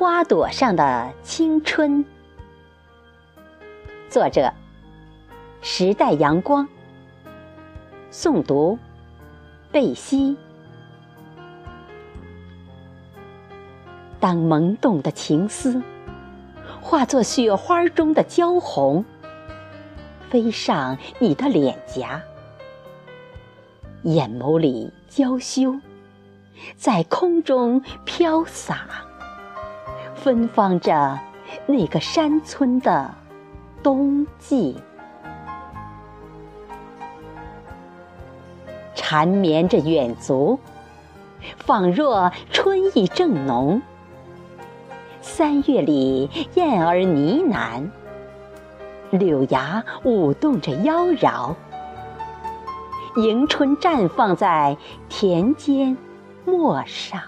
花朵上的青春，作者：时代阳光，诵读：贝西。当萌动的情丝化作雪花中的娇红，飞上你的脸颊，眼眸里娇羞，在空中飘洒。芬芳着那个山村的冬季，缠绵着远足，仿若春意正浓。三月里，燕儿呢喃，柳芽舞动着妖娆，迎春绽放在田间陌上。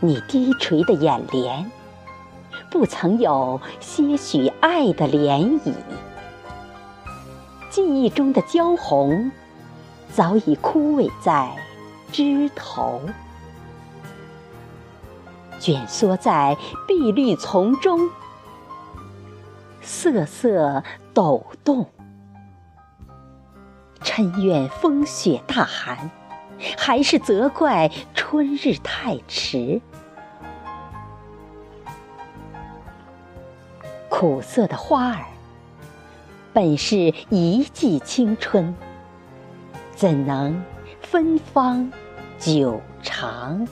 你低垂的眼帘，不曾有些许爱的涟漪。记忆中的娇红，早已枯萎在枝头，蜷缩在碧绿丛中，瑟瑟抖动。嗔怨风雪大寒，还是责怪春日太迟？苦涩的花儿，本是一季青春，怎能芬芳久长？